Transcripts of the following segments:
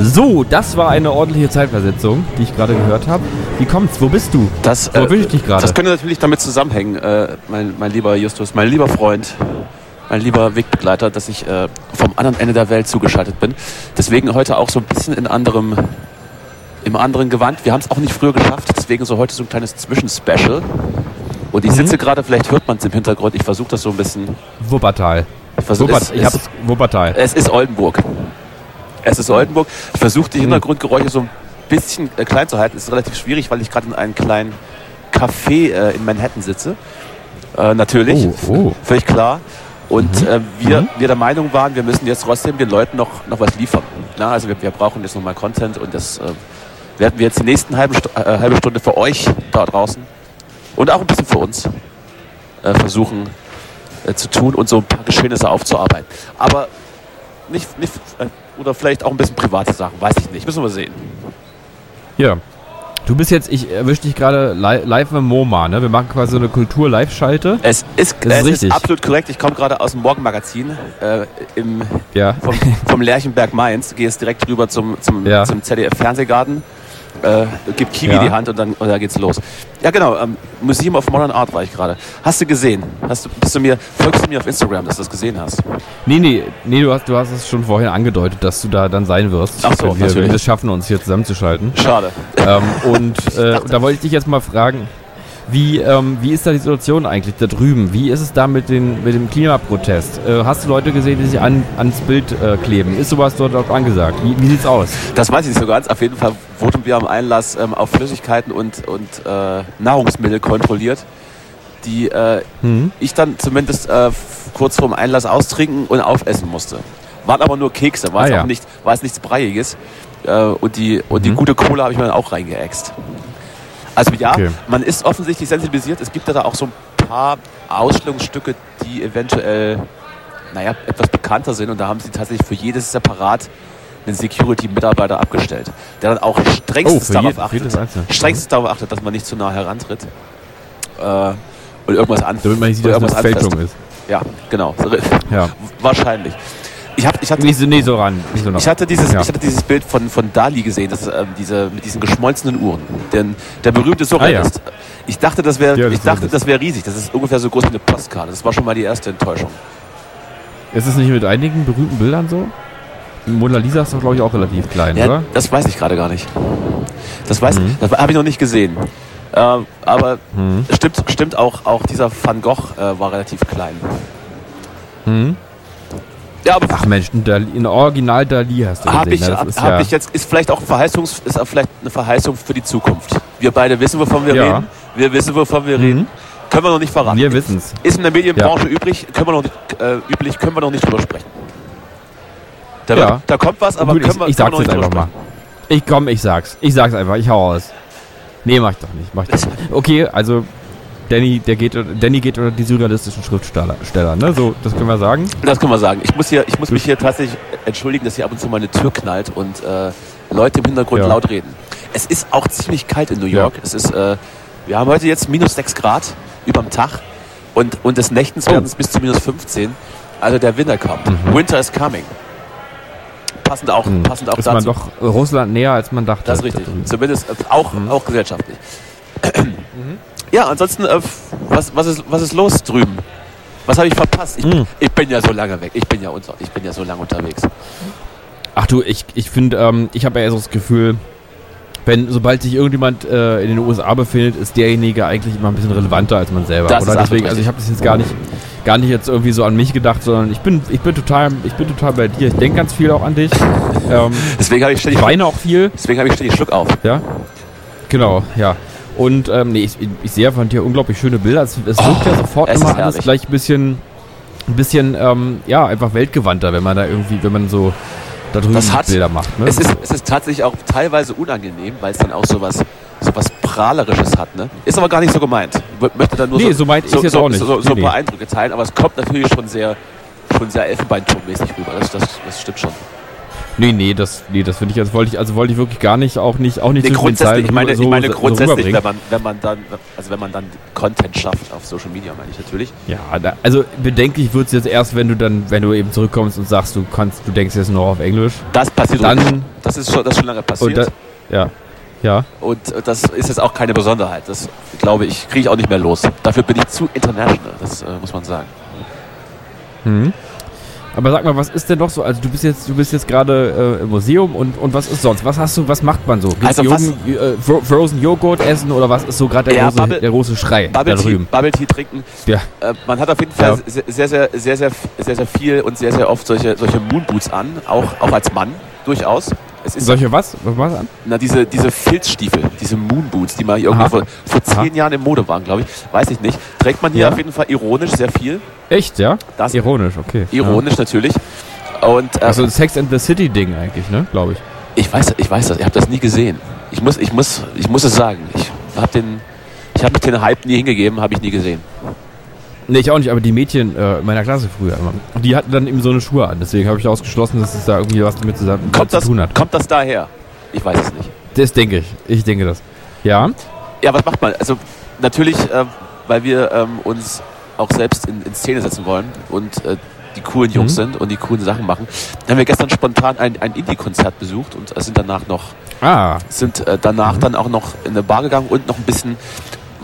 So, das war eine ordentliche Zeitversetzung, die ich gerade gehört habe. Wie kommt's? Wo bist du? Das, Wo äh, ich dich gerade? Das könnte natürlich damit zusammenhängen, äh, mein, mein lieber Justus, mein lieber Freund, mein lieber Wegbegleiter, dass ich äh, vom anderen Ende der Welt zugeschaltet bin. Deswegen heute auch so ein bisschen in anderem, im anderen Gewand. Wir haben es auch nicht früher geschafft, deswegen so heute so ein kleines Zwischenspecial. Und ich sitze gerade, vielleicht hört man es im Hintergrund, ich versuche das so ein bisschen. Wuppertal. Ich, versuch, Wuppert, es, ich es, Wuppertal. es ist Oldenburg. Es ist Oldenburg. Ich versuche die Hintergrundgeräusche so ein bisschen äh, klein zu halten. Ist relativ schwierig, weil ich gerade in einem kleinen Café äh, in Manhattan sitze. Äh, natürlich, Oh, oh. völlig klar. Und äh, wir, wir der Meinung waren, wir müssen jetzt trotzdem den Leuten noch, noch was liefern. Na, also wir, wir brauchen jetzt nochmal Content und das äh, werden wir jetzt die nächsten halbe, äh, halbe Stunde für euch da draußen und auch ein bisschen für uns äh, versuchen äh, zu tun und so ein paar Geschehnisse aufzuarbeiten. Aber nicht, nicht äh, oder vielleicht auch ein bisschen private Sachen, weiß ich nicht. Müssen wir sehen. Ja. Du bist jetzt, ich erwische dich gerade li live im MoMA, ne? Wir machen quasi so eine Kultur-Live-Schalte. Es ist, Das ist es richtig. ist absolut korrekt. Ich komme gerade aus dem Morgenmagazin äh, im, Ja. vom, vom Lerchenberg Mainz, gehe jetzt direkt rüber zum, zum, Ja. zum ZDF Fernsehgarten, äh, gib Kiwi Ja. die Hand und dann, und dann geht's los. Ja genau, ähm, Museum of Modern Art war ich gerade. Hast du gesehen? Hast du, bist du mir, folgst du mir auf Instagram, dass du das gesehen hast? Nee, nee, nee, du hast, du hast es schon vorhin angedeutet, dass du da dann sein wirst. Ach so, wenn wir, wenn wir es schaffen, uns hier zusammenzuschalten. Schade. ähm, und äh, da wollte ich dich jetzt mal fragen, wie, ähm, wie ist da die Situation eigentlich da drüben? Wie ist es da mit, den, mit dem Klimaprotest? Äh, hast du Leute gesehen, die sich an, ans Bild äh, kleben? Ist sowas dort auch angesagt? Wie, wie sieht's aus? Das weiß ich nicht so ganz. Auf jeden Fall wurden wir am Einlass ähm, auf Flüssigkeiten und, und äh, Nahrungsmittel kontrolliert, die äh, Hm? ich dann zumindest äh, kurz vorm Einlass austrinken und aufessen musste. Waren aber nur Kekse, war, Ah, es ja. auch nicht, war es nichts Breiiges. Äh, und die, und die Mhm. gute Cola habe ich mir dann auch reingeäxt. Also ja, Okay. man ist offensichtlich sensibilisiert. Es gibt da auch so ein paar Ausstellungsstücke, die eventuell naja, etwas bekannter sind. Und da haben sie tatsächlich für jedes separat einen Security-Mitarbeiter abgestellt, der dann auch strengstens für darauf je- achtet, strengstens darauf achtet, dass man nicht zu nah herantritt äh, und irgendwas an, Damit man nicht sieht, dass es eine irgendwas Fälschung ist. Ja, genau. Ja. Wahrscheinlich. Ich, hab, ich, hatte, Nicht so, nee, so ran. Nicht so nah. ich, hatte dieses, Ja. ich hatte dieses Bild von, von Dali gesehen, das, ähm, diese, mit diesen geschmolzenen Uhren. Denn der berühmte Surrealist. Ich dachte, das wäre Ah, Ja, ich dachte, das wäre riesig. Das ist ungefähr so groß wie eine Postkarte. Das war schon mal die erste Enttäuschung. Ist es nicht mit einigen berühmten Bildern so? Mona Lisa ist doch, glaube ich, auch relativ klein, Ja, oder? das weiß ich gerade gar nicht. Das weiß Mhm. das habe ich noch nicht gesehen. Äh, aber Mhm. stimmt, stimmt auch, auch dieser Van Gogh äh, war relativ klein. Mhm. Ja, aber Ach Mensch, ein, Dali, ein Original Dali hast du habe gesehen. ich, ne? Das hab, ist hab ja, ich jetzt, ist vielleicht auch, Verheißungs, ist auch vielleicht eine Verheißung für die Zukunft. Wir beide wissen, wovon wir Ja. reden. Wir wissen, wovon wir Mhm. reden. Können wir noch nicht verraten. Wir wissen's. Ist in der Medienbranche übrig, können wir noch nicht, äh, üblich, können wir noch nicht drüber sprechen. Da, Ja. wird- da kommt was, aber Gut, können ich, wir, ich können sag's wir noch nicht einfach drüber mal. Ich komm, ich sag's. Ich sag's einfach, ich hau aus. Nee, mach ich doch nicht. Mach ich doch nicht. Okay, also Danny, der geht, Danny geht unter die surrealistischen Schriftsteller, Steller, ne? So, das können wir sagen. Das können wir sagen. Ich muss, hier, ich muss mich hier tatsächlich entschuldigen, dass hier ab und zu meine Tür knallt und äh, Leute im Hintergrund Ja. laut reden. Es ist auch ziemlich kalt in New Ja. York. Es ist, äh, wir haben heute jetzt minus 6 Grad überm Tag und, und des Nächtens Oh. werden es bis zu minus 15. Also der Winter kommt. Winter is coming. Passend auch, Hm. passend auch ist dazu. man doch Russland näher, als man dachte. Das ist richtig. Zumindest äh, auch, Mhm. auch gesellschaftlich. Ja, ansonsten, äh, was, was, ist, was ist los drüben? Was habe ich verpasst? Ich, Mhm. ich bin ja so lange weg. Ich bin ja, unter, ich bin ja so lange unterwegs. Ach du, ich, ich finde, ähm, ich habe ja eher so das Gefühl, wenn, sobald sich irgendjemand äh, in den USA befindet, ist derjenige eigentlich immer ein bisschen relevanter als man selber. Das oder? Deswegen, also ich habe das jetzt gar nicht, gar nicht jetzt irgendwie so an mich gedacht, sondern ich bin, ich bin total, ich bin total bei dir. Ich denke ganz viel auch an dich. ähm, Deswegen habe ich ich ständig, weine auch viel. deswegen habe ich ständig Schluck auf. Ja, genau, ja. Und ähm, nee, ich, ich sehe von dir unglaublich schöne Bilder. Es, es wirkt ja sofort Oh, es immer alles herrlich. gleich ein bisschen, ein bisschen, ähm, ja, einfach weltgewandter, wenn man da irgendwie, wenn man so da drüben hat- Bilder macht. Ne? Es ist, es ist tatsächlich auch teilweise unangenehm, weil es dann auch sowas, sowas Prahlerisches hat. Ne? Ist aber gar nicht so gemeint. Ich möchte dann nur Nee, so, so meint ich so, jetzt so, auch nicht. so, so Nee, ein paar. Eindrücke teilen, aber es kommt natürlich schon sehr, schon sehr Elfenbeinturmmäßig rüber. Das, das, das stimmt schon. Nee, nee, das, nee, das finde ich, also wollte ich, also wollte ich wirklich gar nicht, auch nicht, auch nicht Nee, grundsätzlich, ich meine, so- ich meine so grundsätzlich, rüberbringen. wenn man, wenn man dann, also wenn man dann Content schafft auf Social Media, meine ich natürlich. Ja, da, also bedenklich wird es jetzt erst, wenn du dann, wenn du eben zurückkommst und sagst, du kannst, du denkst jetzt nur auf Englisch. Das passiert Dann- ruhig. das ist schon, das ist schon lange passiert. Und da, ja, ja. Und das ist jetzt auch keine Besonderheit. Das glaube ich, kriege ich auch nicht mehr los. Dafür bin ich zu international, das äh, muss man sagen. Mhm. Aber sag mal, was ist denn noch so? Also du bist jetzt, du bist jetzt gerade äh, im Museum und, und was ist sonst? Was hast du, was macht man so? Gibt's Also was- Joghurt, äh, Fro- Frozen Joghurt essen oder was ist so gerade der, Ja, Bubble- der große Schrei da Bubble Tea, drüben? Bubble Tea trinken. Ja. Äh, man hat auf jeden Fall Ja. sehr, sehr, sehr, sehr, sehr, sehr, sehr viel und sehr, sehr oft solche, solche Moonboots an, auch, auch als Mann durchaus. Es ist Solche was? Was war's an? na, diese, diese Filzstiefel, diese Moonboots, die mal irgendwie Aha. vor, vor zehn Aha. Jahren in Mode waren, glaube ich. Weiß ich nicht. Trägt man hier Ja. auf jeden Fall ironisch sehr viel. Echt, ja? Das Ironisch, okay. ironisch natürlich. Und äh, Ja. Also ein Sex and the City Ding eigentlich, ne? Glaube ich. ich weiß, ich weiß das, ich habe das nie gesehen. Ich muss, ich muss, ich muss es sagen. Ich habe den, ich habe den Hype nie hingegeben, habe ich nie gesehen. Nee, ich auch nicht, aber die Mädchen äh, meiner Klasse früher immer. Die hatten dann eben so eine Schuhe an. Deswegen habe ich ausgeschlossen, dass es da irgendwie was damit zusammen Kommt zu das, tun hat. kommt das daher? Ich weiß es nicht. Das denke ich. Ich denke das. Ja. Ja, was macht man? Also natürlich, äh, weil wir ähm, uns auch selbst in, in Szene setzen wollen und äh, die coolen Jungs Mhm. sind und die coolen Sachen machen, haben wir gestern spontan ein, ein Indie-Konzert besucht und äh, sind danach noch Ah. sind äh, danach Mhm. dann auch noch in eine Bar gegangen und noch ein bisschen,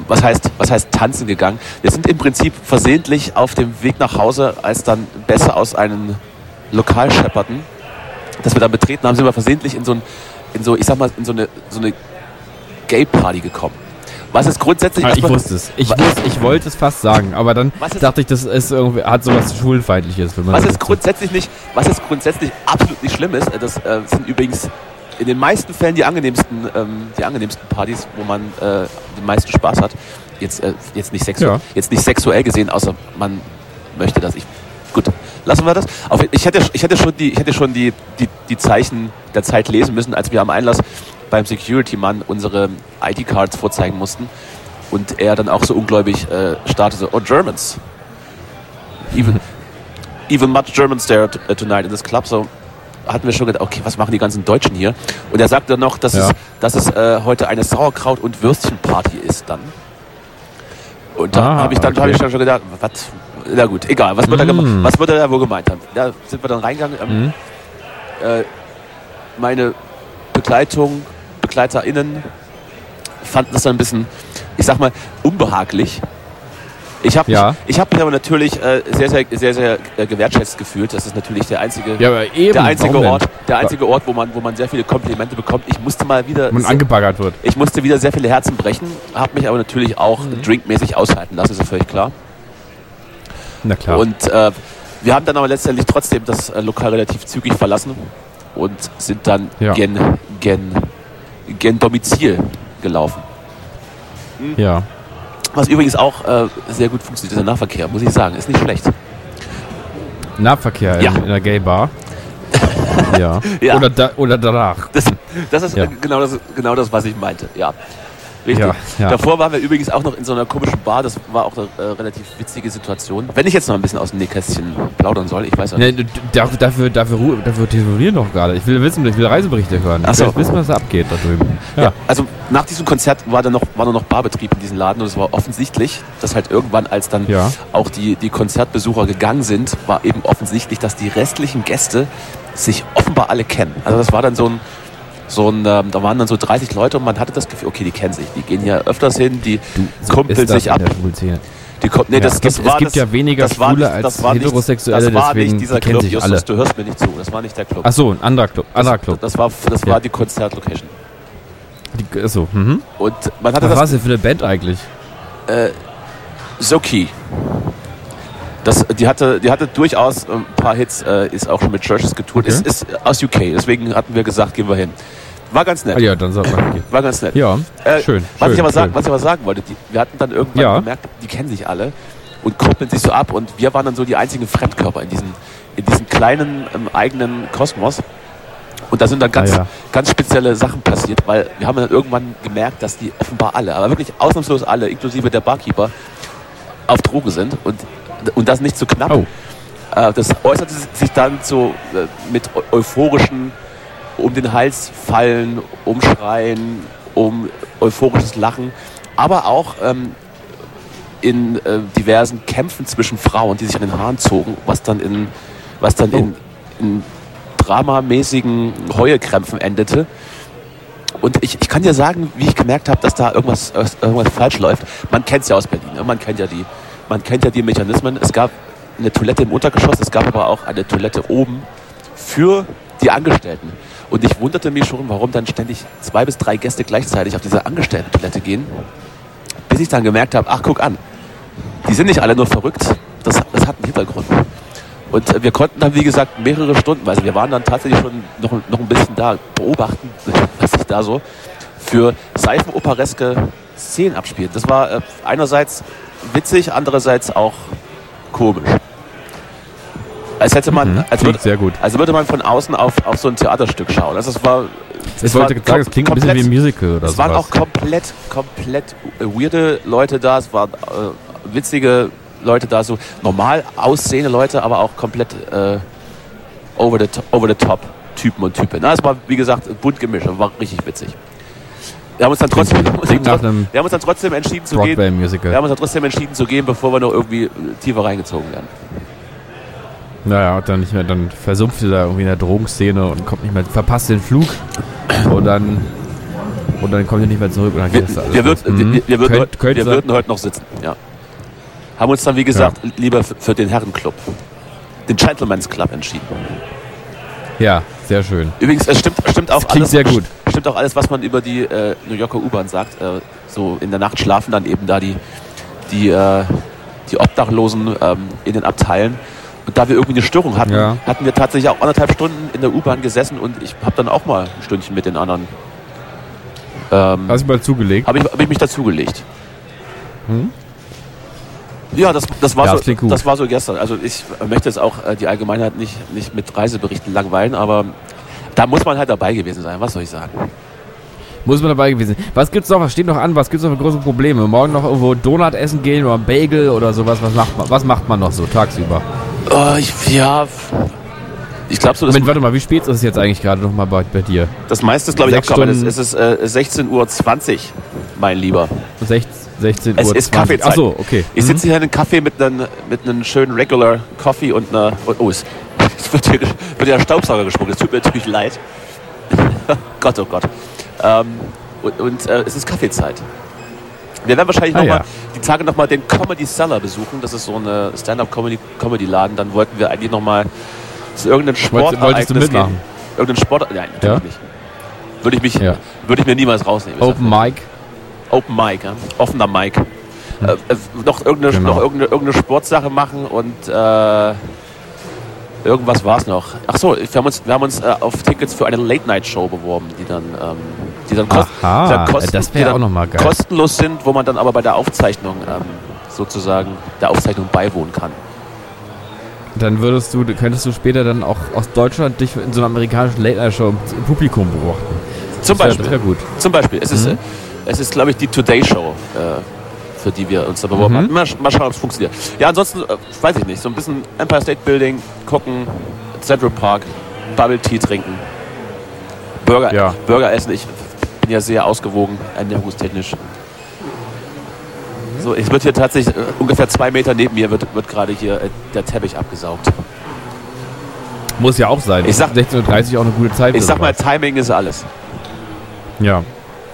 was heißt, was heißt tanzen gegangen. Wir sind im Prinzip versehentlich auf dem Weg nach Hause, als dann besser aus einem Lokal schepperten, das wir dann betreten haben, sind wir versehentlich in so ein, in so, ich sag mal, in so eine, so eine Gay-Party gekommen. Was ist grundsätzlich Ah, ich wusste es. Ich, wusste, ich wollte es fast sagen, aber dann ist- dachte ich, das ist irgendwie, hat sowas man Was ist grundsätzlich nicht, was ist grundsätzlich absolut nicht schlimm ist, äh, das äh, sind übrigens in den meisten Fällen die angenehmsten, ähm, die angenehmsten Partys, wo man äh, den meisten Spaß hat. Jetzt, äh, jetzt, nicht sexu Ja. jetzt nicht sexuell gesehen, außer man möchte das. Ich, gut, lassen wir das. Auf, ich, hätte, ich hätte schon, die, ich hätte schon die, die, die Zeichen der Zeit lesen müssen, als wir am Einlass beim Security-Mann unsere ID-Cards vorzeigen mussten. Und er dann auch so ungläubig äh, startete, oh Germans. Even, even much Germans there tonight in this club. So hatten wir schon gedacht, okay, was machen die ganzen Deutschen hier? Und er sagte noch, dass Ja. es, dass es äh, heute eine Sauerkraut- und Würstchenparty ist dann. Und da Ah, habe ich, dann- okay. hab ich dann schon gedacht, was? Na gut, egal, was wird, er, Mm. gema- was wird er da wohl gemeint haben? Da sind wir dann reingegangen. Ähm, Mhm. äh, meine Begleitung, BegleiterInnen fanden das dann ein bisschen, ich sag mal, unbehaglich. Ich habe Ja. mich, ich hab mich aber natürlich äh, sehr, sehr, sehr, sehr äh, gewertschätzt gefühlt. Das ist natürlich der einzige, Ja, der einzige warum denn? Ort, der einzige Ort, wo man, wo man sehr viele Komplimente bekommt. Ich musste mal wieder, Man angebaggert wird. ich musste wieder sehr viele Herzen brechen, habe mich aber natürlich auch Mhm. drinkmäßig aushalten lassen, ist ja völlig klar. Na klar. Und äh, wir haben dann aber letztendlich trotzdem das äh, Lokal relativ zügig verlassen und sind dann Ja. gen, gen, gen Domizil gelaufen. ja. Was übrigens auch äh, sehr gut funktioniert, der Nahverkehr, muss ich sagen. Ist nicht schlecht. Nahverkehr Ja. in, in der Gay Bar. ja. Ja. Oder, da, oder danach. Das, das ist Ja. äh, genau, das, genau das, was ich meinte. Ja. Richtig. Ja, ja. Davor waren wir übrigens auch noch in so einer komischen Bar. Das war auch eine äh, relativ witzige Situation. Wenn ich jetzt noch ein bisschen aus dem Nähkästchen plaudern soll, ich weiß auch nicht. Nee, dafür, dafür, dafür, dafür telefonieren doch gerade. Ich will wissen, ich will Reiseberichte hören. Ach Ich will wissen, was da abgeht da drüben. Ja. also nach diesem Konzert war dann noch, war noch Barbetrieb in diesem Laden und es war offensichtlich, dass halt irgendwann, als dann auch die, die Konzertbesucher gegangen sind, war eben offensichtlich, dass die restlichen Gäste sich offenbar alle kennen. Also das war dann so ein, so ein ähm, da waren dann so 30 Leute und man hatte das Gefühl, okay, die kennen sich, die gehen hier öfters hin, die kumpeln ist das sich ab. Die nee, Ja, das, es das gibt- war es gibt das, ja weniger das war Schwule nicht, als war nicht, Heterosexuelle, Das war deswegen, nicht dieser Club, sich Justus, alle. du hörst mir nicht zu, das war nicht der Club. Ach so, ein anderer Club. Anderer Club. Das war, das Ja. war die Konzertlocation. Die, achso, mhm. Und man hatte Was war das denn für eine Band eigentlich? äh, Soki. Das, die, hatte, die hatte durchaus ein paar Hits, äh, ist auch schon mit Churches getourt, Okay. ist, ist aus UK, deswegen hatten wir gesagt, gehen wir hin. War ganz nett. Ah, ja, dann sagt man, okay. War ganz nett. Ja, Äh, schön. Was, schön, ich aber schön. sagen, was ich aber sagen wollte, die, wir hatten dann irgendwann Ja. gemerkt, die kennen sich alle und kuppeln sich so ab und wir waren dann so die einzigen Fremdkörper in diesem, in diesem kleinen ähm, eigenen Kosmos. Und da sind dann ganz, Ah, ja. ganz spezielle Sachen passiert, weil wir haben dann irgendwann gemerkt, dass die offenbar alle, aber wirklich ausnahmslos alle, inklusive der Barkeeper, auf Drogen sind und, und das nicht zu knapp. Oh. Äh, das äußerte sich dann so äh, mit euphorischen um den Hals fallen, um Schreien, um euphorisches Lachen, aber auch ähm, in äh, diversen Kämpfen zwischen Frauen, die sich an den Haaren zogen, was dann in, was dann in, in dramamäßigen Heuekrämpfen endete. Und ich, ich kann dir sagen, wie ich gemerkt habe, dass da irgendwas, irgendwas falsch läuft. Man kennt es ja aus Berlin, ne? man kennt ja die, man kennt ja die Mechanismen. Es gab eine Toilette im Untergeschoss, es gab aber auch eine Toilette oben für die Angestellten. Und ich wunderte mich schon, warum dann ständig zwei bis drei Gäste gleichzeitig auf diese Angestellten-Toilette gehen, bis ich dann gemerkt habe, ach guck an, die sind nicht alle nur verrückt, das, das hat einen Hintergrund. Und äh, wir konnten dann, wie gesagt, mehrere Stunden, also wir waren dann tatsächlich schon noch, noch ein bisschen da, beobachten, was sich da so für seifenopereske Szenen abspielt. Das war äh, einerseits witzig, andererseits auch komisch. Als hätte man, Mhm, als, würde, sehr gut. als würde man von außen auf, auf so ein Theaterstück schauen. Also es war, Ich wollte sagen, es klingt ein bisschen wie ein Musical oder es waren sowas. auch komplett, komplett weirde Leute da. Es waren äh, witzige Leute da, so normal aussehende Leute, aber auch komplett äh, over, the over the top Typen und Typen. Na, es war, wie gesagt, bunt gemischt und war richtig witzig. Wir haben uns dann trotzdem, wir haben uns Klingt dann, nach einem wir haben uns dann trotzdem entschieden zu gehen. Wir Broadway-Musical. haben uns dann trotzdem entschieden zu gehen, bevor wir noch irgendwie äh, tiefer reingezogen werden. Naja, und dann nicht mehr, dann versumpft ihr da irgendwie in der Drogenszene und kommt nicht mehr, verpasst den Flug und dann und dann kommt ihr nicht mehr zurück und dann Wir, geht das alles wir, würd, wir, Mhm. wir, würden, Könnt- könnte wir würden heute noch sitzen. Ja. Haben uns dann, wie gesagt, lieber für, für den Herrenclub, den Gentleman's Club entschieden. Ja, sehr schön. Übrigens, es stimmt, stimmt auch alles. sehr gut. Stimmt auch alles, was man über die äh, New Yorker U-Bahn sagt. Äh, so in der Nacht schlafen dann eben da die, die, äh, die Obdachlosen ähm, in den Abteilen. Und da wir irgendwie eine Störung hatten, Ja. hatten wir tatsächlich auch anderthalb Stunden in der U-Bahn gesessen und ich habe dann auch mal ein Stündchen mit den anderen. Ähm, Hast du mal zugelegt? habe ich, hab ich mich dazugelegt. Hm? Ja, das, das, war Ja, so, das klingt gut. das war so gestern. Also ich möchte jetzt auch äh, die Allgemeinheit nicht, nicht mit Reiseberichten langweilen, aber da muss man halt dabei gewesen sein. Was soll ich sagen? Muss man dabei gewesen sein. Was gibt's noch? Was steht noch an? Was gibt's noch für große Probleme? Morgen noch irgendwo Donut essen gehen oder ein Bagel oder sowas? Was macht man, was macht man noch so tagsüber? Äh, ich, ja, ich glaube so, Moment, warte mal, wie spät ist es jetzt eigentlich gerade noch mal bei, bei dir? das meiste ist glaube ich abgearbeitet. Es ist äh, 16.20 Uhr, mein Lieber. 16, 16 Es Uhr. ist Kaffeezeit. Ach so, okay. Ich sitze hier in einem Café mit einem, mit einem schönen Regular Coffee und einer... und- Oh, es, es wird hier, wird ja ein Staubsauger gesprungen. Es tut mir natürlich leid. Gott, oh Gott. Ähm, und und äh, es ist Kaffeezeit. Wir werden wahrscheinlich Ah, ja. die Tage nochmal den Comedy Cellar besuchen. Das ist so eine Stand-Up-Comedy-Laden. Dann wollten wir eigentlich nochmal zu irgendeinem Wolltest- wolltest du mitmachen? gehen. Irgendein Sport... Nein, natürlich Ja? nicht. Würde ich, mich, Ja. würde ich mir niemals rausnehmen. Open Mic. Open Mic, ja? offener Mic. Äh, äh, noch, irgendeine, Genau. noch irgendeine, irgendeine Sportsache machen und äh, irgendwas war es noch. Ach so, wir haben uns, wir haben uns äh, auf Tickets für eine Late-Night-Show beworben, die dann, ähm, die dann, kost, Aha, die dann, kosten, das die dann kostenlos sind, wo man dann aber bei der Aufzeichnung ähm, sozusagen der Aufzeichnung beiwohnen kann. Dann würdest du, könntest du später dann auch aus Deutschland dich in so einer amerikanischen Late-Night-Show im im Publikum beobachten. Zum Das Beispiel. Das wäre gut. Zum Beispiel. Es ist, Mhm. äh, es ist glaube ich, die Today Show, äh, für die wir uns da beworben Mhm. haben. Mal, sch- mal schauen, ob es funktioniert. Ja, ansonsten äh, weiß ich nicht. So ein bisschen Empire State Building, gucken, Central Park, Bubble Tea trinken, Burger, Ja. Burger essen. Ich bin ja sehr ausgewogen, ernährungstechnisch. So, es wird hier tatsächlich äh, ungefähr zwei Meter neben mir wird, wird gerade hier äh, der Teppich abgesaugt. Muss ja auch sein. Ich sag- 16.30 Uhr auch eine gute Zeit. Ich sag mal. Timing ist alles. Ja.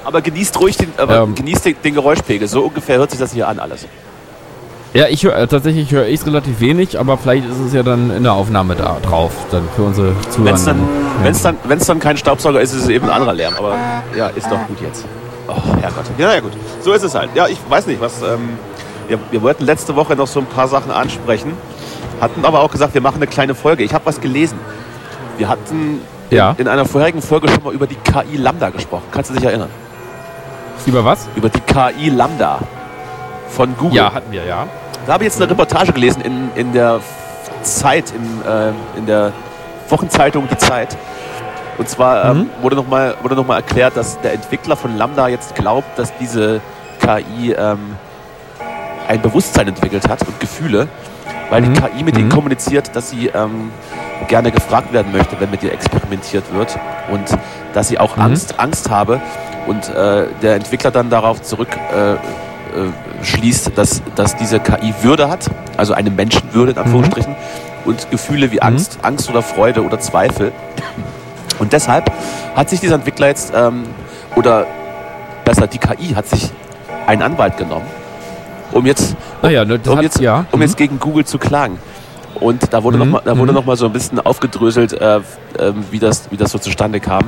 Aber genießt ruhig den, aber Ähm. genießt den, den Geräuschpegel. So ungefähr hört sich das hier an alles. Ja, ich höre äh, tatsächlich höre ich es relativ wenig, aber vielleicht ist es ja dann in der Aufnahme da drauf, dann für unsere Zuhörer. Wenn es dann, wenn's dann, wenn's dann kein Staubsauger ist, ist es eben ein anderer Lärm. Aber ja, ist doch gut jetzt. Oh, Herrgott. Ja, ja, gut. So ist es halt. Ja, ich weiß nicht, was. Ähm, wir, wir wollten letzte Woche noch so ein paar Sachen ansprechen, hatten aber auch gesagt, wir machen eine kleine Folge. Ich habe was gelesen. Wir hatten in, Ja. in einer vorherigen Folge schon mal über die KI Lambda gesprochen. Kannst du dich erinnern? Über was? Über die KI Lambda von Google. Ja, hatten wir, ja. Da habe ich jetzt eine Reportage gelesen in, in der Zeit, in, äh, in der Wochenzeitung Die Zeit. Und zwar ähm, Mhm. wurde nochmal wurde noch mal erklärt, dass der Entwickler von Lambda jetzt glaubt, dass diese KI ähm, ein Bewusstsein entwickelt hat und Gefühle. weil mhm. die KI mit mhm. ihnen kommuniziert, dass sie ähm, gerne gefragt werden möchte, wenn mit ihr experimentiert wird und dass sie auch mhm. Angst, Angst habe und äh, der Entwickler dann darauf zurück äh, äh, schließt, dass, dass diese KI Würde hat, also eine Menschenwürde in mhm. Anführungsstrichen und Gefühle wie mhm. Angst, Angst oder Freude oder Zweifel. Und deshalb hat sich dieser Entwickler jetzt, ähm, oder besser die KI hat sich einen Anwalt genommen, um jetzt, um, ja, ne, um, jetzt, ja. um mhm. jetzt gegen Google zu klagen. Und da wurde mhm. nochmal mhm. noch so ein bisschen aufgedröselt, äh, äh, wie, das, wie das so zustande kam.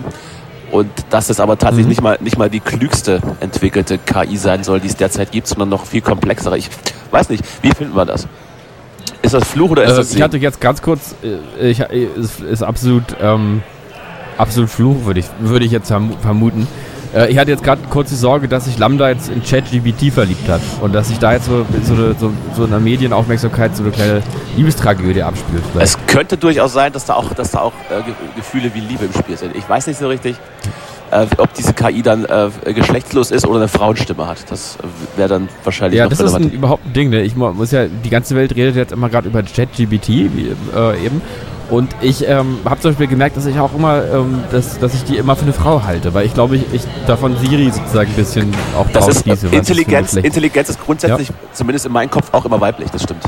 Und dass es aber tatsächlich mhm. nicht, mal, nicht mal die klügste entwickelte KI sein soll, die es derzeit gibt, sondern noch viel komplexere. Ich weiß nicht, wie finden wir das? Ist das Fluch oder ist äh, das Segen? Ich hatte jetzt ganz kurz, äh, ich, äh, ist, ist absolut, ähm, absolut Fluch, würde ich, würde ich jetzt vermuten. Äh, ich hatte jetzt gerade kurz die Sorge, dass sich Lambda jetzt in ChatGPT verliebt hat und dass sich da jetzt so, so, eine, so, so eine Medienaufmerksamkeit so eine kleine Liebestragödie abspielt. Vielleicht. Es könnte durchaus sein, dass da auch, dass da auch äh, Gefühle wie Liebe im Spiel sind. Ich weiß nicht so richtig, äh, ob diese KI dann äh, geschlechtslos ist oder eine Frauenstimme hat. Das wäre dann wahrscheinlich Ja, das relevant. ist ein, überhaupt ein Ding. Ne? Ich muss ja, die ganze Welt redet jetzt immer gerade über ChatGPT äh, eben. Und ich ähm, habe zum Beispiel gemerkt, dass ich auch immer, ähm, dass, dass ich die immer für eine Frau halte, weil ich glaube, ich, ich davon Siri sozusagen ein bisschen auch das ist, diese, Intelligenz, ist Intelligenz ist grundsätzlich, ja. zumindest in meinem Kopf, auch immer weiblich, das stimmt.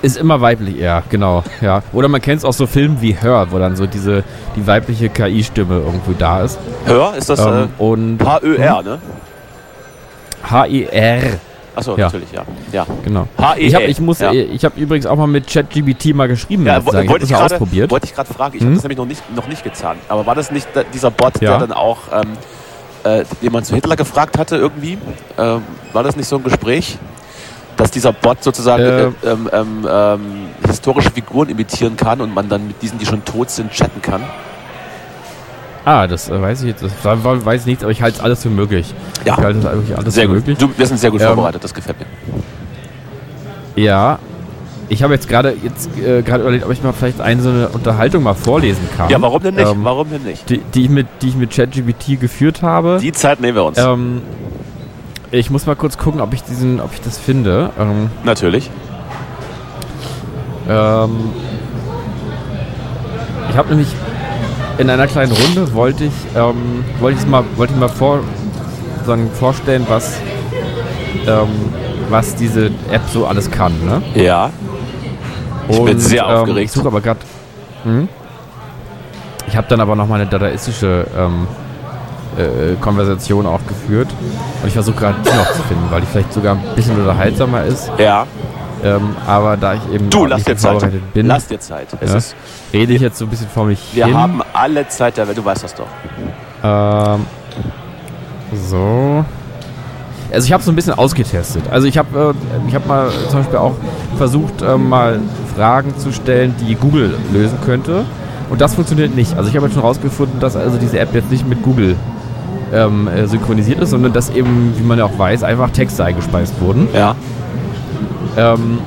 Ist immer weiblich, ja, genau. Ja. Oder man kennt es auch so Filmen wie Hör, wo dann so diese die weibliche KI-Stimme irgendwo da ist. Hör ist das ähm, äh, und H-Ö-R, hm? ne? H-E-R. Achso, ja. natürlich, ja. ja. Genau. Ich habe ich muss, ja. ich habe übrigens auch mal mit ChatGBT mal geschrieben. Ja, wollte ich, ich ausprobiert. Wollte ich gerade fragen. Ich hm? habe das nämlich noch nicht, noch nicht getan. Aber war das nicht dieser Bot, ja. der dann auch, ähm, äh, den man zu Hitler gefragt hatte irgendwie? Ähm, war das nicht so ein Gespräch? Dass dieser Bot sozusagen äh, ähm, ähm, ähm, historische Figuren imitieren kann und man dann mit diesen, die schon tot sind, chatten kann? Ah, das äh, weiß ich jetzt. Das weiß ich nicht, aber ich halte es alles für möglich. Ja. Ich halte es eigentlich alles sehr für gut. möglich. Du, wir sind sehr gut ähm, vorbereitet, das gefällt mir. Ja. Ich habe jetzt gerade jetzt äh, gerade überlegt, ob ich mal vielleicht eine so eine Unterhaltung mal vorlesen kann. Ja, warum denn nicht? Ähm, warum denn nicht? Die, die, ich mit, die ich mit ChatGPT geführt habe. Die Zeit nehmen wir uns. Ähm, ich muss mal kurz gucken, ob ich diesen, ob ich das finde. Ähm, Natürlich. Ähm, ich habe nämlich in einer kleinen Runde wollte ich, ähm, wollte ich mal, wollte ich mal vor, sagen, vorstellen, was, ähm, was diese App so alles kann. Ne? Ja. Ich Und, bin sehr ähm, aufgeregt. Ich suche aber gerade. Hm? Ich habe dann aber noch mal eine dadaistische ähm, äh, Konversation auch geführt. Und ich versuche gerade die noch zu finden, weil die vielleicht sogar ein bisschen unterhaltsamer ist. Ja. Ähm, aber da ich eben du, lass dir Zeit. bin, lass dir Zeit. Ja, rede ich jetzt so ein bisschen vor mich Wir hin. haben alle Zeit der Welt, du weißt das doch. Ähm, so. Also ich habe so ein bisschen ausgetestet. Also ich habe äh, ich mal zum Beispiel auch versucht, äh, mal Fragen zu stellen, die Google lösen könnte. Und das funktioniert nicht. Also ich habe jetzt schon rausgefunden, dass also diese App jetzt nicht mit Google ähm, äh, synchronisiert ist, sondern dass eben, wie man ja auch weiß, einfach Texte eingespeist wurden. Ja. Ähm,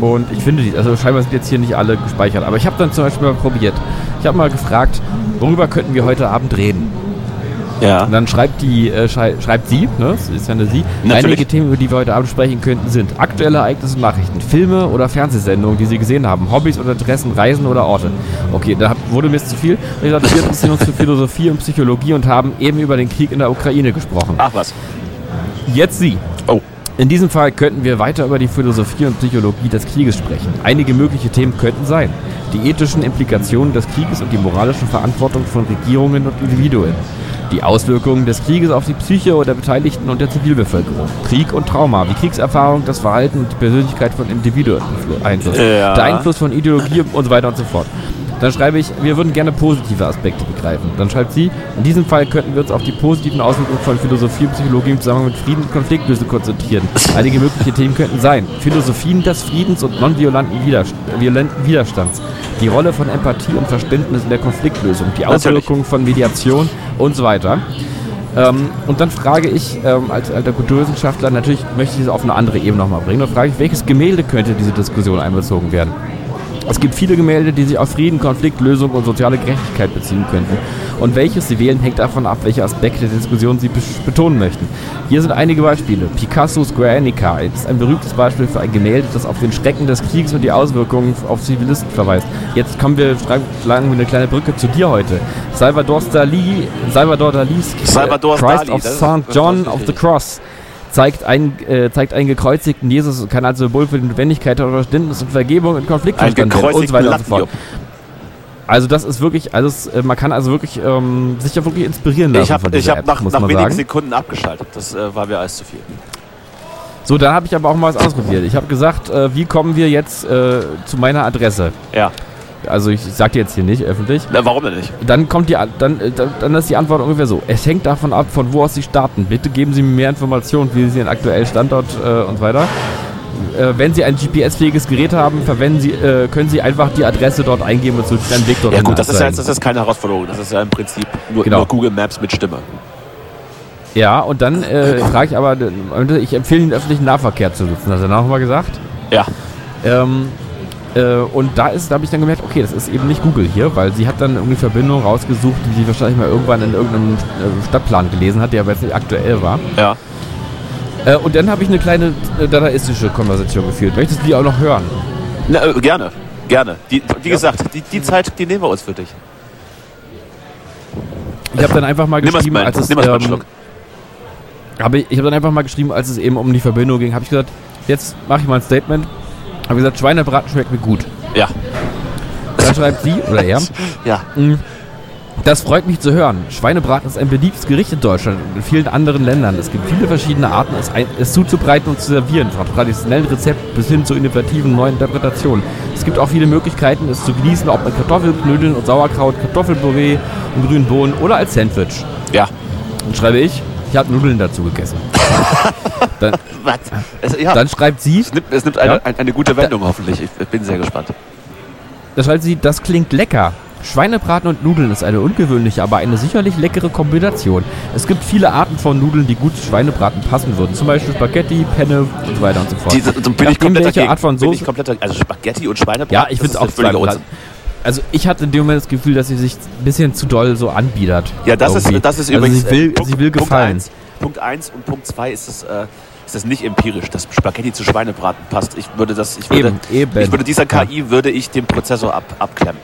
und ich finde, die, also scheinbar sind jetzt hier nicht alle gespeichert. Aber ich habe dann zum Beispiel mal probiert. Ich habe mal gefragt, worüber könnten wir heute Abend reden? Ja. Und dann schreibt die, äh, schrei schreibt sie, ne, das ist ja eine sie, Natürlich. einige Themen, über die wir heute Abend sprechen könnten, sind aktuelle Ereignisse und Nachrichten, Filme oder Fernsehsendungen, die sie gesehen haben, Hobbys oder Interessen, Reisen oder Orte. Okay, da wurde mir zu viel. Ich gesagt, wir interessieren uns für Philosophie und Psychologie und haben eben über den Krieg in der Ukraine gesprochen. Ach was. Jetzt sie. In diesem Fall könnten wir weiter über die Philosophie und Psychologie des Krieges sprechen. Einige mögliche Themen könnten sein. Die ethischen Implikationen des Krieges und die moralische Verantwortung von Regierungen und Individuen. Die Auswirkungen des Krieges auf die Psyche der Beteiligten und der Zivilbevölkerung. Krieg und Trauma, wie Kriegserfahrung, das Verhalten und die Persönlichkeit von Individuen beeinflusst. Ja. Der Einfluss von Ideologie und so weiter und so fort. Dann schreibe ich, wir würden gerne positive Aspekte begreifen. Dann schreibt sie, in diesem Fall könnten wir uns auf die positiven Auswirkungen von Philosophie und Psychologie im Zusammenhang mit Frieden und Konfliktlösung konzentrieren. Einige mögliche Themen könnten sein. Philosophien des Friedens und non-violenten Widerstands. Die Rolle von Empathie und Verständnis in der Konfliktlösung. Die Auswirkungen von Mediation und so weiter. Ähm, und dann frage ich ähm, als alter Kulturwissenschaftler, natürlich möchte ich das auf eine andere Ebene nochmal bringen, dann frage ich, welches Gemälde könnte diese Diskussion einbezogen werden? Es gibt viele Gemälde, die sich auf Frieden, Konflikt, Lösung und soziale Gerechtigkeit beziehen könnten. Und welches Sie wählen, hängt davon ab, welche Aspekte der Diskussion Sie betonen möchten. Hier sind einige Beispiele. Picassos Guernica ist ein berühmtes Beispiel für ein Gemälde, das auf den Schrecken des Krieges und die Auswirkungen auf Zivilisten verweist. Jetzt kommen wir, schlagen wir eine kleine Brücke zu dir heute. Salvador Dali, Salvador Dali's Salvador Christ Dali, of St. John of the. Cross zeigt einen, äh, zeigt einen gekreuzigten Jesus und kann als Symbol für die Notwendigkeit der Verständnis und Vergebung in verstanden werden und so weiter und so fort. Also das ist wirklich, also es, äh, man kann also wirklich ähm, sich ja wirklich inspirieren lassen Ich habe hab nach, nach wenigen sagen. Sekunden abgeschaltet. Das äh, war mir alles zu viel. So, dann habe ich aber auch mal was ausprobiert. Ich habe gesagt, äh, wie kommen wir jetzt äh, zu meiner Adresse? Ja. Also ich sage dir jetzt hier nicht öffentlich. Na, warum denn nicht? Dann kommt die, dann, äh, dann, dann ist die Antwort ungefähr so. Es hängt davon ab, von wo aus Sie starten. Bitte geben Sie mir mehr Informationen, wie Sie Ihren aktuellen Standort äh, und so weiter. Äh, wenn Sie ein GPS-fähiges Gerät haben, verwenden Sie, äh, können Sie einfach die Adresse dort eingeben und so einen Weg dorthin Ja gut, das ist ja das ist keine Herausforderung. Das ist ja im Prinzip nur, Genau. nur Google Maps mit Stimme. Ja, und dann äh, frage ich aber, äh, ich empfehle Ihnen, öffentlichen Nahverkehr zu nutzen. Hat er nochmal gesagt. Ja. Ähm, äh, und da ist, da habe ich dann gemerkt, okay, das ist eben nicht Google hier, weil sie hat dann irgendwie Verbindung rausgesucht, die sie wahrscheinlich mal irgendwann in irgendeinem äh, Stadtplan gelesen hat, der aber jetzt nicht aktuell war. Ja. Äh, und dann habe ich eine kleine äh, dadaistische Konversation geführt. Möchtest du die auch noch hören? Na, äh, gerne. Gerne. Die, wie gesagt, die, die Zeit, die nehmen wir uns für dich. Ich habe dann einfach mal geschrieben, mal, als es ähm, habe ich, ich habe dann einfach mal geschrieben, als es eben um die Verbindung ging, habe ich gesagt, jetzt mache ich mal ein Statement. Habe gesagt, Schweinebraten schmeckt mir gut. Ja. Dann schreibt sie oder er, Ja. Mm. Das freut mich zu hören. Schweinebraten ist ein beliebtes Gericht in Deutschland und in vielen anderen Ländern. Es gibt viele verschiedene Arten, es, ein, es zuzubereiten und zu servieren, von traditionellen Rezepten bis hin zu innovativen neuen Interpretationen. Es gibt auch viele Möglichkeiten, es zu genießen, ob mit Kartoffelknödeln und Sauerkraut, Kartoffelpüree und grünen Bohnen oder als Sandwich. Ja. Dann schreibe ich, ich habe Nudeln dazu gegessen. dann, Was? Es, ja. dann schreibt sie, es nimmt, es nimmt eine, Ja? ein- eine gute Wendung hoffentlich. Ich bin sehr gespannt. dann schreibt sie, das klingt lecker. Schweinebraten und Nudeln ist eine ungewöhnliche, aber eine sicherlich leckere Kombination. Es gibt viele Arten von Nudeln, die gut zu Schweinebraten passen würden. Zum Beispiel Spaghetti, Penne und so weiter und so fort. Diese, so bin ich Nachdem komplett welche dagegen. Art von bin Soße- ich komplett. Also Spaghetti und Schweinebraten. ja, ich finde es auch. Unsinn. Also ich hatte in dem Moment das Gefühl, dass sie sich ein bisschen zu doll so anbiedert. Ja, das Irgendwie. ist, das ist also übrigens. Sie will, äh, Punkt, sie will gefallen. eins. Punkt 1 und Punkt 2 ist es. Äh, ist das nicht empirisch, dass Spaghetti zu Schweinebraten passt. Ich würde das, ich würde, Eben, eben. ich würde dieser. KI würde ich den Prozessor ab, abklemmen.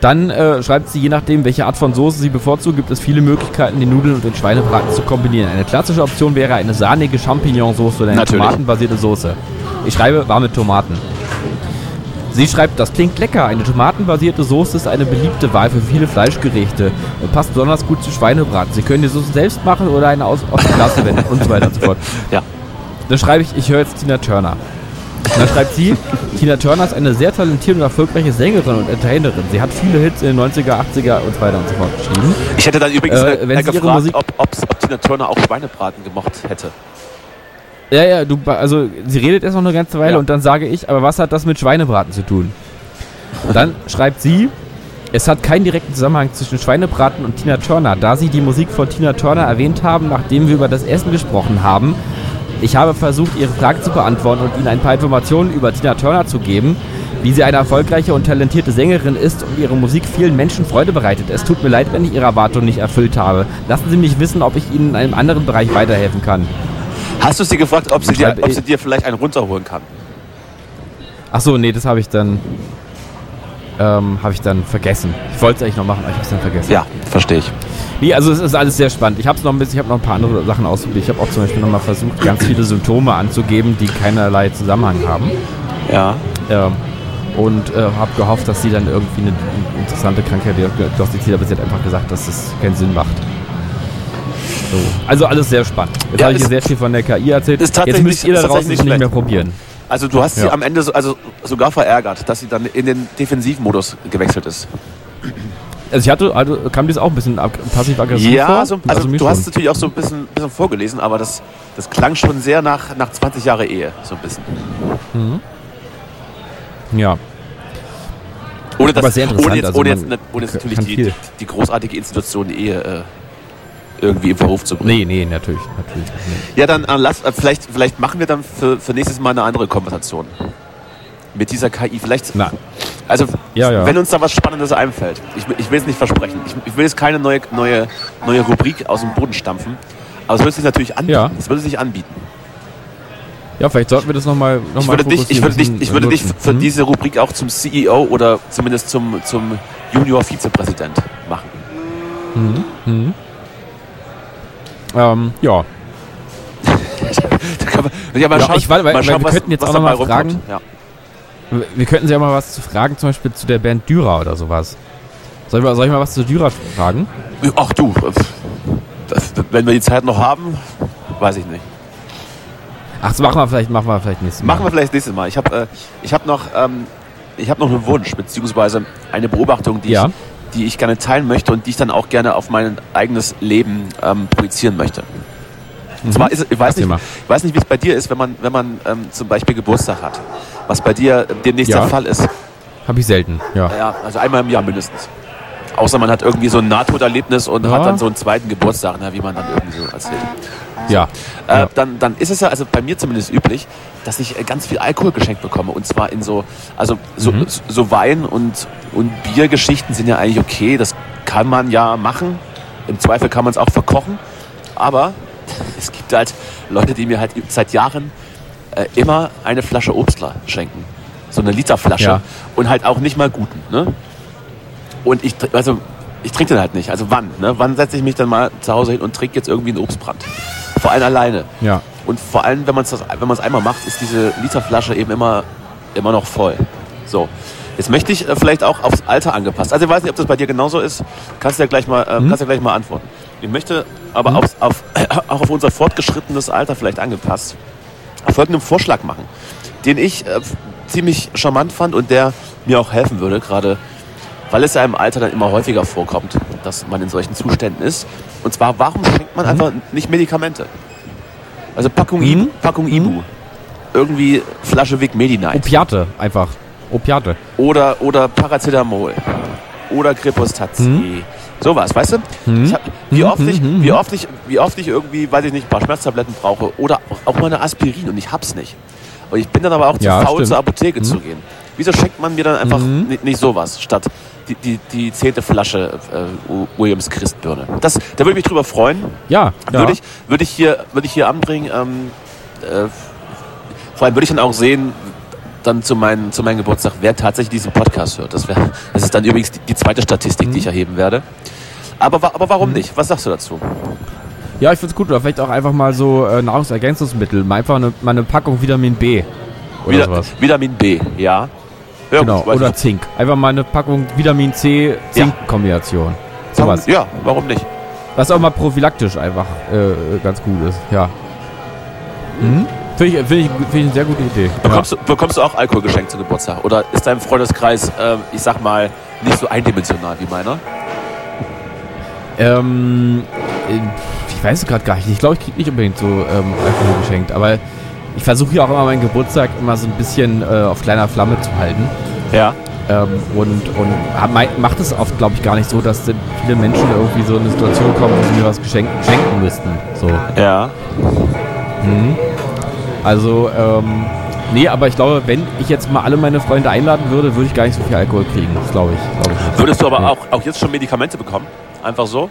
Dann äh, schreibt sie, je nachdem, welche Art von Soße sie bevorzugt, gibt es viele Möglichkeiten, die Nudeln und den Schweinebraten zu kombinieren. Eine klassische Option wäre eine sahnige Champignonsauce oder eine Natürlich. tomatenbasierte Soße. Ich schreibe warme Tomaten. Sie schreibt, das klingt lecker. Eine tomatenbasierte Soße ist eine beliebte Wahl für viele Fleischgerichte und passt besonders gut zu Schweinebraten. Sie können die Soße selbst machen oder eine aus, aus dem Glas verwenden und so weiter und so fort. Ja. Dann schreibe ich, ich höre jetzt Tina Turner. Und dann schreibt sie, Tina Turner ist eine sehr talentierte und erfolgreiche Sängerin und Entertainerin. Sie hat viele Hits in den 90er, 80er und so weiter und so fort geschrieben. Ich hätte dann übrigens Äh, wenn äh, gefragt, Musik- ob, ob Tina Turner auch Schweinebraten gemocht hätte. Ja, ja, du, also sie redet erst noch eine ganze Weile Ja. und dann sage ich, aber was hat das mit Schweinebraten zu tun? Dann schreibt sie, es hat keinen direkten Zusammenhang zwischen Schweinebraten und Tina Turner, da sie die Musik von Tina Turner erwähnt haben, nachdem wir über das Essen gesprochen haben. Ich habe versucht, ihre Frage zu beantworten und ihnen ein paar Informationen über Tina Turner zu geben, wie sie eine erfolgreiche und talentierte Sängerin ist und ihre Musik vielen Menschen Freude bereitet. Es tut mir leid, wenn ich ihre Erwartungen nicht erfüllt habe. Lassen Sie mich wissen, ob ich Ihnen in einem anderen Bereich weiterhelfen kann. Hast du sie gefragt, ob sie, dir, ob sie dir vielleicht einen runterholen kann? Ach so, nee, das habe ich dann ähm, habe ich dann vergessen. Ich wollte es eigentlich noch machen, aber ich habe es dann vergessen. Ja, verstehe ich. Nee, also es ist alles sehr spannend. Ich habe noch ein bisschen, ich habe noch ein paar andere Sachen ausprobiert. Ich habe auch zum Beispiel nochmal versucht, ganz viele Symptome anzugeben, die keinerlei Zusammenhang haben. Ja. Ähm, und äh, habe gehofft, dass sie dann irgendwie eine interessante Krankheit diagnostiziert, aber sie hat einfach gesagt, dass das keinen Sinn macht. So. Also alles sehr spannend. Jetzt Ja, habe ich hier sehr viel von der KI erzählt. ist Jetzt müsst ihr da draußen nicht nicht mehr probieren. Also du hast sie Ja. am Ende so, also sogar verärgert, dass sie dann in den Defensivmodus gewechselt ist. Also ich hatte, also kam das auch ein bisschen ag- passiv-aggressiv vor? Ja, so, also, mir du schon. hast es natürlich auch so ein bisschen, bisschen vorgelesen, aber das, das klang schon sehr nach, nach 20 Jahre Ehe, so ein bisschen. Ja, Ohne, interessant, ohne jetzt, also ohne jetzt, ne- ohne jetzt natürlich die, die, die großartige Institution Ehe äh, irgendwie in Verruf zu bringen. nee, nee, natürlich, natürlich. Nee. Ja, dann äh, lass, äh, vielleicht, vielleicht machen wir dann für, für nächstes Mal eine andere Konversation. mit dieser KI. Vielleicht, Na. also Ja, ja. wenn uns da was Spannendes einfällt, ich, will- ich will es nicht versprechen, ich, ich will jetzt keine neue, neue, neue Rubrik aus dem Boden stampfen, aber es würde sich natürlich anbieten. Ja. Es würde sich anbieten. Ja, vielleicht sollten wir das nochmal noch Ich mal würde dich, ich würde dich, ich würde dich für Mhm. diese Rubrik auch zum CEO oder zumindest zum, zum Junior-Vizepräsident machen. Ähm, ja. Man, ja, mal Ja, schauen, ich weiß, weil- mal weil schauen, wir was- könnten jetzt auch noch dabei mal fragen. Ja. Wir könnten sie ja mal was zu fragen, zum Beispiel zu der Band Dürer oder sowas. Soll ich mal, soll ich mal was zu Dürer fragen? Ach du, das, wenn wir die Zeit noch haben, weiß ich nicht. Ach, das machen wir vielleicht, machen wir vielleicht nächstes Mal. Machen wir vielleicht nächstes Mal. Ich habe äh, ich hab noch, ähm, ich hab noch einen Wunsch, beziehungsweise eine Beobachtung, die, Ja. ich, die ich gerne teilen möchte und die ich dann auch gerne auf mein eigenes Leben ähm, projizieren möchte. Und zwar ist, ich, weiß nicht, ich weiß nicht, wie es bei dir ist, wenn man, wenn man ähm, zum Beispiel Geburtstag hat. Was bei dir demnächst Ja. der Fall ist. Habe ich selten, ja. Ja, also einmal im Jahr mindestens. Außer man hat irgendwie so ein Nahtoderlebnis und Ja. hat dann so einen zweiten Geburtstag, ne, wie man dann irgendwie so erzählt. Ja. Äh, Ja. dann, dann ist es ja, also bei mir zumindest üblich, dass ich äh, ganz viel Alkohol geschenkt bekomme. Und zwar in so, also so, Mhm. so Wein und, und Biergeschichten sind ja eigentlich okay. Das kann man ja machen. Im Zweifel kann man es auch verkochen. Aber es gibt halt Leute, die mir halt seit Jahren äh, immer eine Flasche Obstler schenken. So eine Literflasche. Ja. Und halt auch nicht mal guten. Ne? Und ich, also, ich trinke den halt nicht. Also wann? Ne? Wann setze ich mich dann mal zu Hause hin und trinke jetzt irgendwie einen Obstbrand? Vor allem alleine. Ja. Und vor allem, wenn man es einmal macht, ist diese Literflasche eben immer, immer noch voll. So. Jetzt möchte ich äh, vielleicht auch aufs Alter angepasst. Also ich weiß nicht, ob das bei dir genauso ist. Kannst du ja gleich mal, äh, kannst ja gleich mal antworten. Ich möchte aber Mhm. aufs, auf, auch auf unser fortgeschrittenes Alter vielleicht angepasst folgenden Vorschlag machen, den ich äh, ziemlich charmant fand und der mir auch helfen würde, gerade weil es ja im Alter dann immer häufiger vorkommt, dass man in solchen Zuständen ist. Und zwar, warum schenkt man einfach nicht Medikamente? Also Packung, Mhm. Ibu, Packung Ibu. Irgendwie Flasche Vic Medi-Night. Opiate, einfach. Opiate. Oder, oder Paracetamol. Oder Crepostazid. Sowas, weißt du? Mhm. Hab, wie, Mhm, oft ich, mhm, wie, mhm. oft ich, wie oft ich irgendwie, weiß ich nicht, ein paar Schmerztabletten brauche. Oder auch mal eine Aspirin und ich hab's nicht. Und ich bin dann aber auch zu Ja, faul, stimmt. zur Apotheke Mhm. zu gehen. Wieso schenkt man mir dann einfach Mhm. ni- nicht sowas, statt die, die, die zehnte Flasche äh, Williams Christbirne? Das, da würde ich mich drüber freuen. Ja. ja. Würde ich, würde ich, hier, würde ich hier anbringen. Ähm, äh, vor allem würde ich dann auch sehen, dann zu, meinem zu meinem Geburtstag, wer tatsächlich diesen Podcast hört. Das, wär, das ist dann übrigens die, die zweite Statistik, Mhm. die ich erheben werde. Aber, aber warum nicht? Was sagst du dazu? Ja, ich find's gut. Oder vielleicht auch einfach mal so äh, Nahrungsergänzungsmittel. Mal einfach eine, mal eine Packung Vitamin B. Oder Vita- sowas. Vitamin B, ja. Ja Genau. gut, Oder. Zink. Einfach mal eine Packung Vitamin C Zink-Kombination. warum, Sowas. ja, warum nicht? Was auch mal prophylaktisch einfach äh, ganz gut ist. Ja. Mhm. Finde ich, find ich, find ich eine sehr gute Idee. Bekommst, du, bekommst du auch Alkohol geschenkt zu Geburtstag? Oder ist dein Freundeskreis, ähm, ich sag mal, nicht so eindimensional wie meiner? Ja. Ähm, äh, ich weiß es gerade gar nicht. Ich glaube, ich kriege nicht unbedingt so ähm, Alkohol geschenkt. Aber ich versuche ja auch immer meinen Geburtstag immer so ein bisschen äh, auf kleiner Flamme zu halten. Ja. Ähm, und und macht es oft, glaube ich, gar nicht so, dass viele Menschen irgendwie so in eine Situation kommen, wo sie mir was geschenk schenken müssten. So. Ja. Mhm. Also, ähm, nee, aber ich glaube, wenn ich jetzt mal alle meine Freunde einladen würde, würde ich gar nicht so viel Alkohol kriegen. Das glaube ich. Glaub ich. Würdest du aber Nee. auch, auch jetzt schon Medikamente bekommen? Einfach so?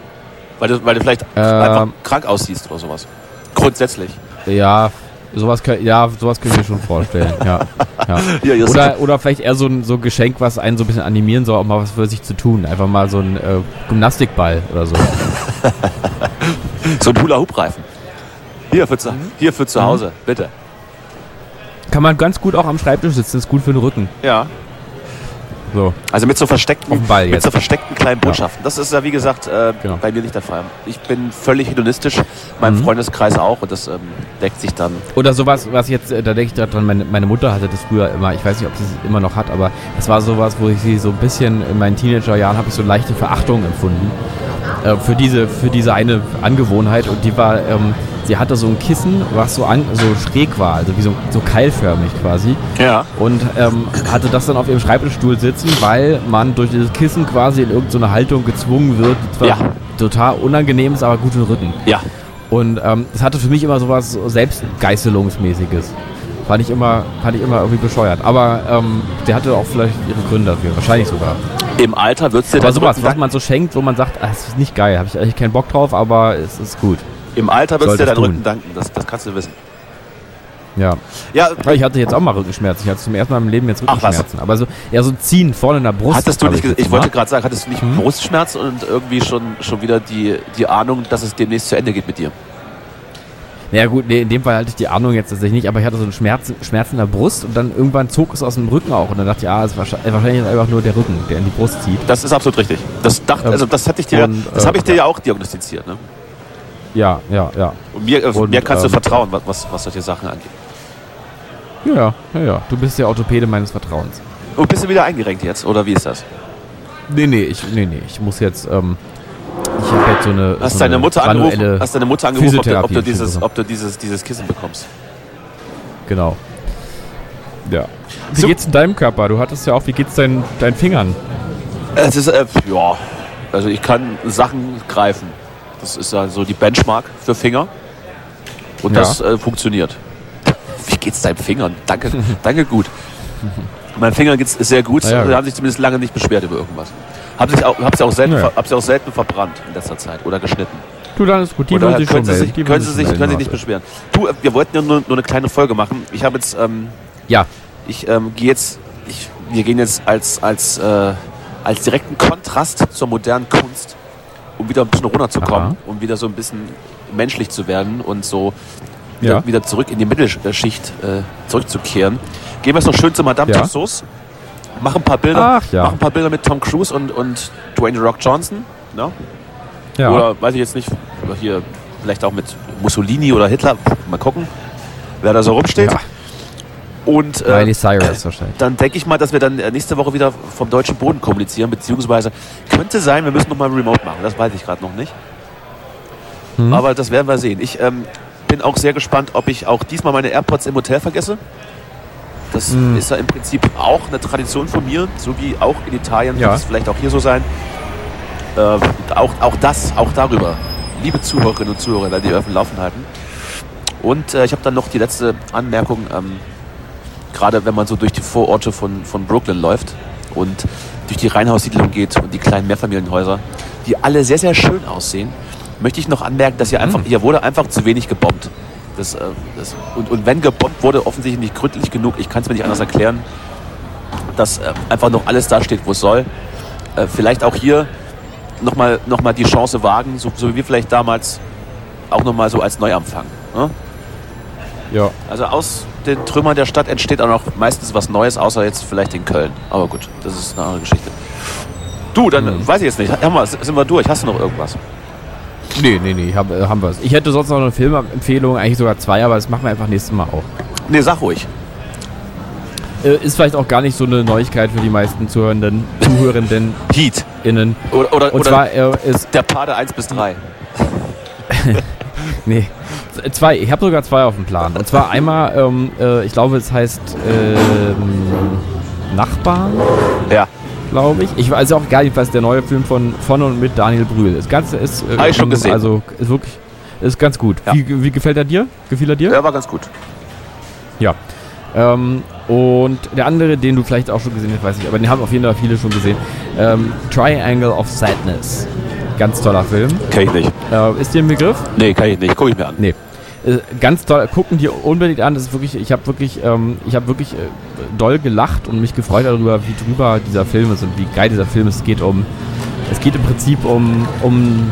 Weil du, weil du vielleicht Ähm. einfach krank aussiehst oder sowas. Grundsätzlich. Ja, sowas, kö- ja, sowas können wir schon vorstellen. ja, ja. Ja, Oder, oder vielleicht eher so ein so ein Geschenk, was einen so ein bisschen animieren soll, auch mal was für sich zu tun. Einfach mal so ein äh, Gymnastikball oder so. So ein Hula-Hoop-Reifen. Hier für, zu, hier für zu Hause, bitte. Kann man ganz gut auch am Schreibtisch sitzen, ist gut für den Rücken. Ja. So. Also mit so versteckten, Ball mit so versteckten kleinen Botschaften. Das ist ja wie gesagt äh, Genau. bei mir nicht der Fall. Ich bin völlig hedonistisch, mein Mhm. Freundeskreis auch und das ähm, deckt sich dann. Oder sowas, was jetzt, äh, da denke ich dran, meine, meine Mutter hatte das früher immer, ich weiß nicht, ob sie es immer noch hat, aber es war sowas, wo ich sie so ein bisschen in meinen Teenagerjahren habe ich so leichte Verachtung empfunden äh, für diese für diese eine Angewohnheit und die war, ähm, sie hatte so ein Kissen, was so, an, so schräg war, also wie so, so keilförmig quasi Ja. und ähm, hatte das dann auf ihrem Schreibtischstuhl sitzen, weil man durch dieses Kissen quasi in irgendeine Haltung gezwungen wird, die zwar Ja. total unangenehm ist, aber gut für den Rücken. Ja. Und ähm, das hatte für mich immer sowas so Selbstgeißelungsmäßiges. Fand ich immer, fand ich immer irgendwie bescheuert. Aber ähm, der hatte auch vielleicht ihre Gründe dafür, wahrscheinlich sogar. Im Alter wird es dir Aber dann sowas, was man so schenkt, wo man sagt, ah, das ist nicht geil, habe ich eigentlich keinen Bock drauf, aber es ist gut. Im Alter wird es dir Solltest dein tun. Rücken danken. Das, das kannst du wissen. Ja. Ja, Ich hatte jetzt auch mal Rückenschmerzen. Ich hatte zum ersten Mal im Leben jetzt Ach, was? Rückenschmerzen. Aber so eher so ein Ziehen vorne in der Brust. hattest du nicht, jetzt ich wollte gerade sagen, hattest du nicht Hm? Brustschmerzen und irgendwie schon, schon wieder die, die Ahnung, dass es demnächst zu Ende geht mit dir? Ja gut, nee, in dem Fall hatte ich die Ahnung jetzt tatsächlich nicht, aber ich hatte so einen Schmerz, Schmerz in der Brust und dann irgendwann zog es aus dem Rücken auch. Und dann dachte ich, ah, es ist wahrscheinlich, wahrscheinlich einfach nur der Rücken, der in die Brust zieht. Das ist absolut richtig. Das dachte, Ähm, also das hatte ich dir, und, das äh, habe ich dir ja auch diagnostiziert. Ne? Ja, ja, ja. Und mir, äh, Und, mir kannst du ähm, vertrauen, was, was, solche Sachen angeht. Ja, ja, ja. Du bist der Orthopäde meines Vertrauens. Und bist du wieder eingerenkt jetzt, oder wie ist das? Nee, nee, ich, nee, nee, ich muss jetzt, ähm, ich habe jetzt so eine. Hast so deine eine Mutter angerufen, hast deine Mutter angerufen ob, du, ob, du dieses, ob du dieses, dieses Kissen bekommst? Genau. Ja. Wie So- geht's in deinem Körper? Du hattest ja auch, wie geht's deinen, deinen Fingern? Es ist, äh, ja, also ich kann Sachen greifen. Das ist ja so die Benchmark für Finger. Und Ja. das äh, funktioniert. Wie geht's deinem Finger? Danke, danke gut. Mein Finger geht's sehr gut. Ja, Sie gut. haben sich zumindest lange nicht beschwert über irgendwas. Hab, sich auch, hab, sie auch selten, Naja. ver- hab sie auch selten verbrannt in letzter Zeit oder geschnitten. Du, dann ist gut. Die sich schon können sie sich, Die können sie sich können sich nicht beschweren. Du, äh, wir wollten ja nur, nur eine kleine Folge machen. Ich habe jetzt, ähm, Ja, ich ähm, gehe jetzt, ich, wir gehen jetzt als, als, äh, als direkten Kontrast zur modernen Kunst, um wieder ein bisschen runterzukommen, Aha. um wieder so ein bisschen menschlich zu werden und so wieder, Ja. wieder zurück in die Mittelschicht äh, zurückzukehren. Gehen wir jetzt noch schön zu Madame Ja. Tussauds, machen ein paar Bilder, Ach ja. machen ein paar Bilder mit Tom Cruise und, und Dwayne Rock Johnson. Ne? ja. Oder weiß ich jetzt nicht, oder hier vielleicht auch mit Mussolini oder Hitler. Mal gucken, wer da so rumsteht. Ja. Und äh, Miley Cyrus wahrscheinlich. dann denke ich mal, dass wir dann äh, nächste Woche wieder vom deutschen Boden kommunizieren, beziehungsweise könnte sein, wir müssen nochmal Remote machen. Das weiß ich gerade noch nicht. Hm. Aber das werden wir sehen. Ich ähm, bin auch sehr gespannt, ob ich auch diesmal meine AirPods im Hotel vergesse. Das Hm. ist ja im Prinzip auch eine Tradition von mir, so wie auch in Italien Ja. wird es vielleicht auch hier so sein. Äh, auch, auch das, auch darüber. Liebe Zuhörerinnen und Zuhörer, weil die Öfen laufen halten. Und äh, ich habe dann noch die letzte Anmerkung, ähm, gerade wenn man so durch die Vororte von, von Brooklyn läuft und durch die Reihenhaussiedlung geht und die kleinen Mehrfamilienhäuser, die alle sehr, sehr schön aussehen, möchte ich noch anmerken, dass hier einfach, hier wurde einfach zu wenig gebombt. Das, äh, das, und, und wenn gebombt wurde, offensichtlich nicht gründlich genug. Ich kann es mir nicht anders erklären, dass äh, einfach noch alles da steht, wo es soll. Äh, vielleicht auch hier nochmal noch mal die Chance wagen, so, so wie wir vielleicht damals auch nochmal so als Neuanfang. Ne? Ja. Also aus den Trümmern der Stadt entsteht auch noch meistens was Neues, außer jetzt vielleicht in Köln. Aber gut, das ist eine andere Geschichte. Du, dann Hm. weiß ich jetzt nicht. Hör mal, sind wir durch? Hast du noch irgendwas? Nee, nee, nee, hab, äh, haben wir es. Ich hätte sonst noch eine Filmempfehlung, eigentlich sogar zwei, aber das machen wir einfach nächstes Mal auch. Nee, sag ruhig. Äh, ist vielleicht auch gar nicht so eine Neuigkeit für die meisten Zuhörenden, Zuhörenden Heat. innen. Oder, oder, Und oder zwar äh, ist, der Pade 1 bis 3. nee, zwei, ich habe sogar zwei auf dem Plan. Und zwar einmal, ähm, äh, ich glaube, es heißt ähm, Nachbarn, Ja. glaube ich. Ich weiß auch gar nicht, was der neue Film von, von und mit Daniel Brühl. Das Ganze ist, äh, Hab ich schon gesehen. Also ist wirklich, ist ganz gut. Ja. Wie, wie gefällt er dir? Gefiel er dir? Der war ganz gut. Ja. Ähm, und der andere, den du vielleicht auch schon gesehen hast, weiß ich, aber den haben auf jeden Fall viele schon gesehen. Ähm, Triangle of Sadness. Ganz toller Film. Kenn ich nicht. Äh, ist dir ein Begriff? Nee, kann ich nicht. Guck ich mir an. Nee. Äh, ganz toll. Gucken dir unbedingt an. Das ist wirklich, ich habe wirklich, ähm, ich habe wirklich äh, doll gelacht und mich gefreut darüber, wie drüber dieser Film ist und wie geil dieser Film ist. Es geht um, es geht im Prinzip um, um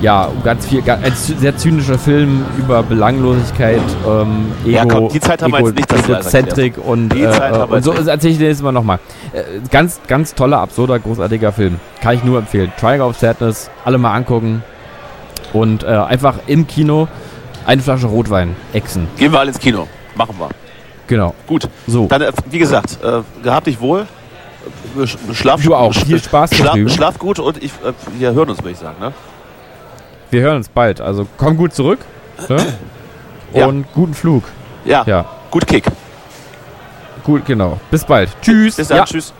ja, ganz viel, ein sehr zynischer Film über Belanglosigkeit, ähm, Ego, Ja, komm, die Zeit haben wir jetzt nicht, das Egozentrik und, Die äh, Zeit haben wir und so erzähle ich dir jetzt mal nochmal. Äh, ganz, ganz toller, absurder, großartiger Film. Kann ich nur empfehlen. Triangle of Sadness, alle mal angucken und äh, einfach im Kino eine Flasche Rotwein, Echsen. Gehen wir alle ins Kino. Machen wir. Genau. Gut. So. Dann, äh, wie gesagt, äh, gehabt dich wohl. Äh, sch- Schlaf, Du auch. Viel Spaß Schlaf, schlaf gut und ich, äh, wir hören uns, würde ich sagen. Ne? Wir hören uns bald. Also komm gut zurück. Ne? Ja. Und guten Flug. Ja, Ja. gut Kick. Gut, genau. Bis bald. Tschüss. Bis dann. Ja. Tschüss.